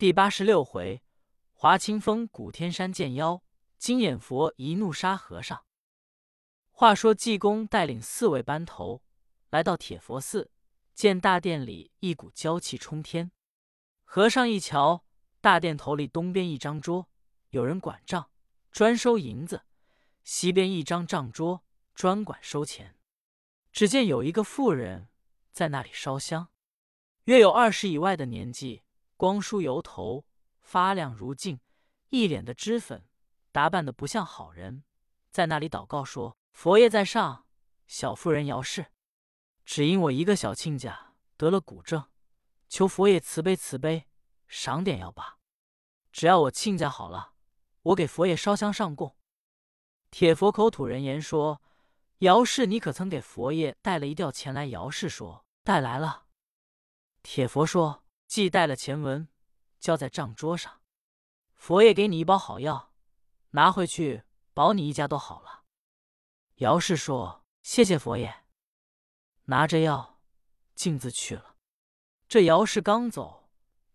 第八十六回，华清风古天山见妖，金眼佛一怒杀和尚。话说济公带领四位班头来到铁佛寺，见大殿里一股娇气冲天。和尚一瞧，大殿头里东边一张桌，有人管账，专收银子；西边一张账桌，专管收钱。只见有一个妇人在那里烧香，约有二十以外的年纪。光梳油头，发亮如镜，一脸的脂粉，打扮的不像好人，在那里祷告说：“佛爷在上，小妇人姚氏，只因我一个小亲家得了骨症，求佛爷慈悲慈悲，赏点药吧。只要我亲家好了，我给佛爷烧香上供。”铁佛口吐人言说：“姚氏，你可曾给佛爷带了一吊钱来？”姚氏说：“带来了。”铁佛说。既带了钱文，交在账桌上。佛爷给你一包好药，拿回去保你一家都好了。姚氏说：“谢谢佛爷。”拿着药，径自去了。这姚氏刚走，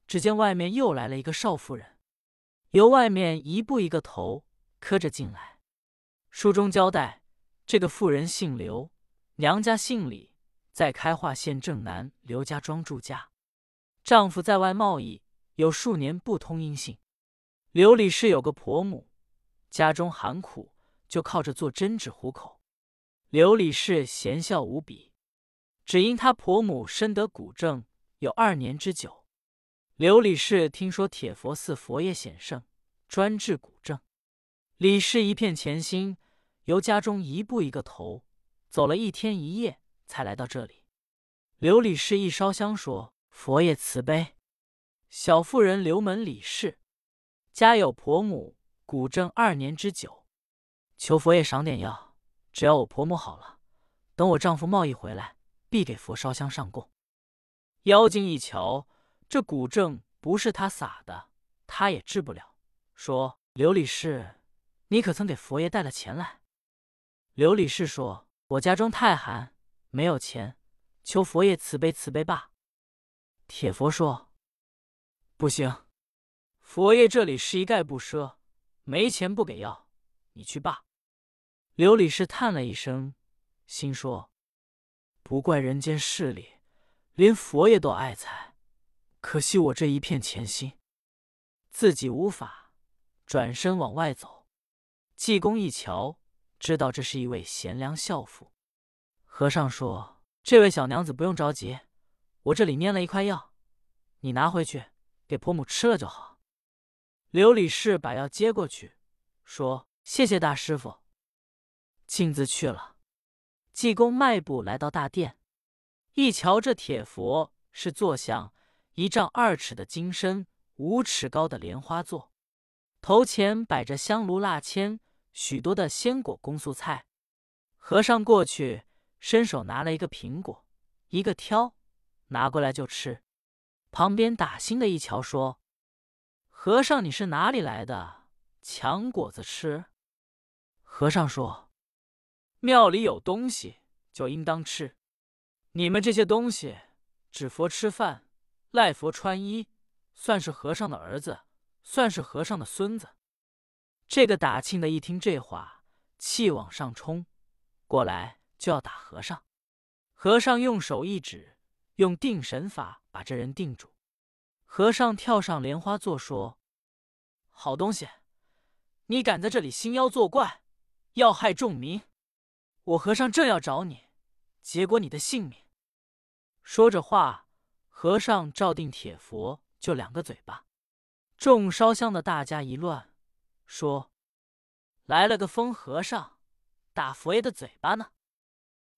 只见外面又来了一个少妇人，由外面一步一个头磕着进来。书中交代，这个妇人姓刘，娘家姓李，在开化县正南刘家庄住家。丈夫在外贸易，有数年不通音信。刘李氏有个婆母，家中寒苦，就靠着做针纸糊口。刘李氏贤孝无比，只因他婆母身得骨症，有二年之久。刘李氏听说铁佛寺佛爷显圣，专治骨症。李氏一片虔心，由家中一步一个头，走了一天一夜，才来到这里。刘李氏一烧香说。佛爷慈悲，小妇人刘门李氏家有婆母骨症二年之久，求佛爷赏点药。只要我婆母好了，等我丈夫贸易回来，必给佛烧香上供。妖精一瞧，这骨症不是他撒的，他也治不了。说刘李氏，你可曾给佛爷带了钱来？刘李氏说：“我家中太寒，没有钱，求佛爷慈悲慈悲吧。”铁佛说：“不行，佛爷这里是一概不赊，没钱不给药，你去罢。”刘李氏叹了一声，心说：“不怪人间势利，连佛爷都爱财，可惜我这一片虔心，自己无法，转身往外走。济公一瞧，知道这是一位贤良孝妇。和尚说：“这位小娘子不用着急。”我这里拈了一块药，你拿回去给婆母吃了就好。刘李氏把药接过去，说：“谢谢大师傅。”径自去了。济公迈步来到大殿，一瞧这铁佛是坐像一丈二尺的金身，五尺高的莲花座，头前摆着香炉蜡签，许多的鲜果供素菜。和尚过去，伸手拿了一个苹果，一个挑。拿过来就吃。旁边打心的一瞧，说：“和尚，你是哪里来的？抢果子吃？”和尚说：“庙里有东西，就应当吃。你们这些东西，指佛吃饭，赖佛穿衣，算是和尚的儿子，算是和尚的孙子。”这个打庆的一听这话，气往上冲，过来就要打和尚。和尚用手一指。用定神法把这人定住，和尚跳上莲花座说：“好东西，你敢在这里兴妖作怪，要害众民，我和尚正要找你，结果你的性命。”说着话，和尚照定铁佛就两个嘴巴，众烧香的大家一乱，说：“来了个疯和尚，打佛爷的嘴巴呢。”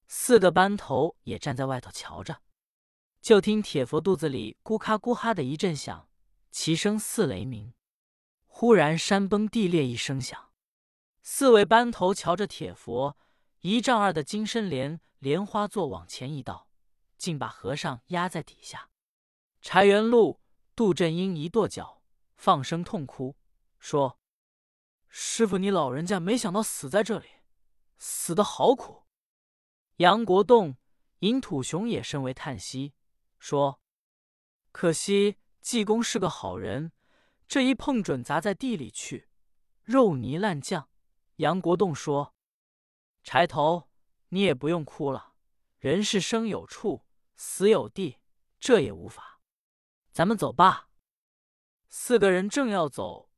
四个班头也站在外头瞧着。就听铁佛肚子里咕咔咕哈的一阵响，其声似雷鸣。忽然山崩地裂一声响，四位班头瞧着铁佛一丈二的金身莲莲花座往前一倒，竟把和尚压在底下。柴元禄、杜振英一跺脚，放声痛哭，说：“师傅，你老人家没想到死在这里，死的好苦。”杨国栋、尹土雄也甚为叹息。说：“可惜济公是个好人，这一碰准砸在地里去，肉泥烂酱。杨国栋说：“柴头，你也不用哭了，人是生有处，死有地，这也无法。咱们走吧。”四个人正要走，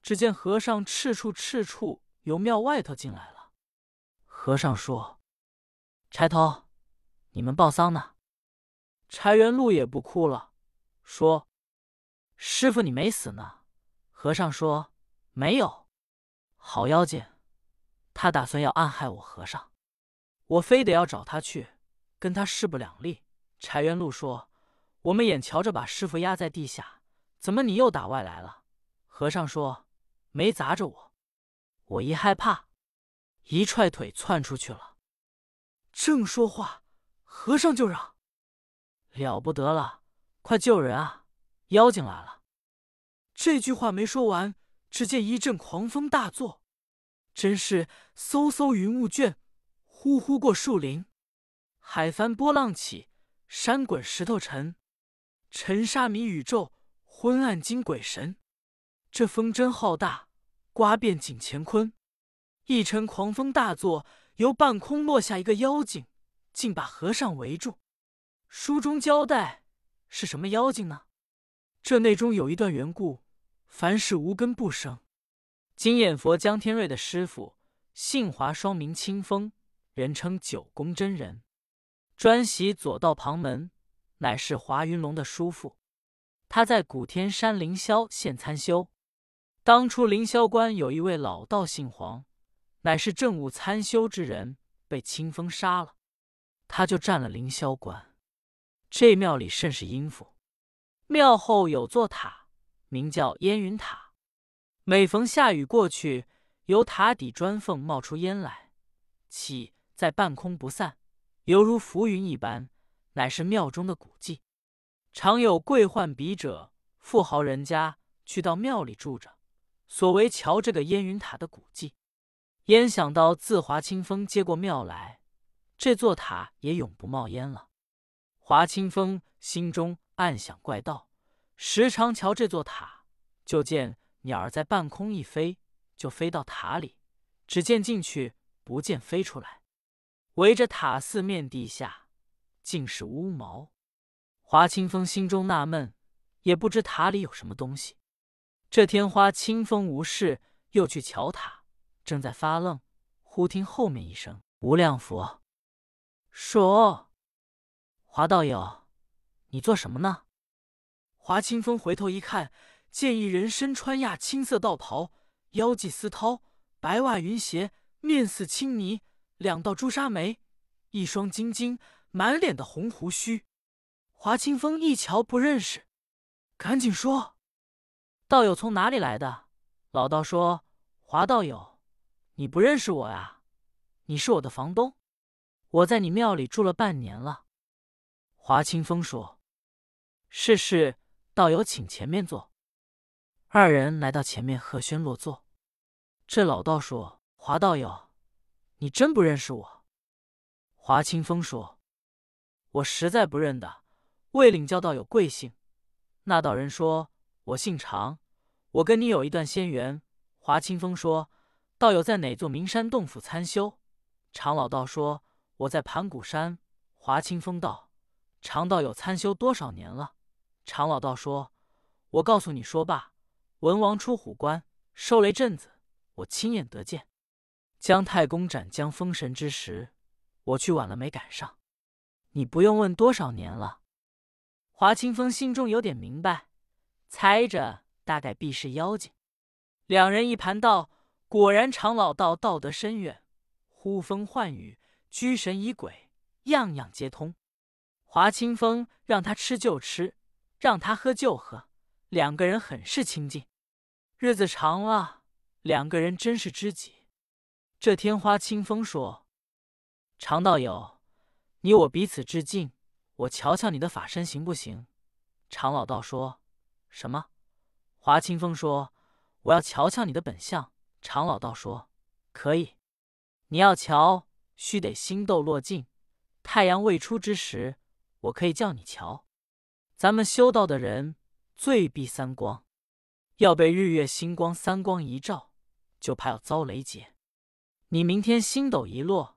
只见和尚赤处赤处由庙外头进来了。和尚说：“柴头，你们报丧呢？”柴元禄也不哭了，说：“师傅，你没死呢。”和尚说：“没有，好妖精。”他打算要暗害我和尚，我非得要找他去，跟他势不两立。柴元禄说：“我们眼瞧着把师傅压在地下，怎么你又打外来了？”和尚说：“没砸着我，我一害怕，一踹腿窜出去了。”正说话，和尚就嚷：“了不得了，快救人啊！妖精来了！”这句话没说完，只见一阵狂风大作。真是嗖嗖云雾卷，呼呼过树林，海翻波浪起，山滚石头沉，尘沙迷宇宙，昏暗惊鬼神。这风真浩大，刮遍景乾坤。一阵狂风大作，由半空落下一个妖精，竟把和尚围住。书中交代是什么妖精呢？这内中有一段缘故：凡事无根不生。金眼佛江天瑞的师傅，姓华，双名清风，人称九宫真人，专习左道旁门，乃是华云龙的叔父。他在古天山凌霄县参修。当初凌霄关有一位老道姓黄，乃是政务参修之人，被清风杀了，他就占了凌霄关。这庙里甚是阴府，庙后有座塔，名叫烟云塔。每逢下雨过去，由塔底砖缝冒出烟来，起在半空不散，犹如浮云一般，乃是庙中的古迹。常有贵宦笔者、富豪人家去到庙里住着，所为瞧这个烟云塔的古迹。焉想到自华清风接过庙来，这座塔也永不冒烟了。华清风心中暗想怪道，时常瞧这座塔，就见。鸟儿在半空一飞，就飞到塔里，只见进去，不见飞出来。围着塔四面地下，尽是乌毛。华清风心中纳闷，也不知塔里有什么东西。这天花清风无事，又去瞧塔，正在发愣，忽听后面一声“无量佛”，说：“华道友，你做什么呢？”华清风回头一看。见一人身穿亚青色道袍，腰系丝绦，白袜云鞋，面似青泥，两道朱砂眉，一双晶晶，满脸的红胡须。华清风一瞧不认识，赶紧说：“道友从哪里来的？”老道说：“华道友，你不认识我呀？你是我的房东，我在你庙里住了半年了。”华清风说：“是是，道友请前面坐。”二人来到前面，贺轩落座。这老道说：“华道友，你真不认识我？”华清风说：“我实在不认得，未领教道友贵姓。”那道人说：“我姓常，我跟你有一段仙缘。”华清风说：“道友在哪座名山洞府参修？”常老道说：“我在盘古山。”华清风道：“常道友参修多少年了？”常老道说：“我告诉你说罢。”文王出虎关，收雷震子，我亲眼得见。姜太公斩将封神之时，我去晚了，没赶上。你不用问多少年了。华清风心中有点明白，猜着大概必是妖精。两人一盘道，果然常老道道德深远，呼风唤雨，居神疑鬼，样样皆通。华清风让他吃就吃，让他喝就喝。两个人很是亲近，日子长了，两个人真是知己。这天花清风说：“常道友，你我彼此致敬，我瞧瞧你的法身行不行？”常老道说：“什么？”华清风说：“我要瞧瞧你的本相。”常老道说：“可以。你要瞧，须得星斗落尽，太阳未出之时，我可以叫你瞧。咱们修道的人。”最避三光，要被日月星光三光一照，就怕要遭雷劫。你明天星斗一落，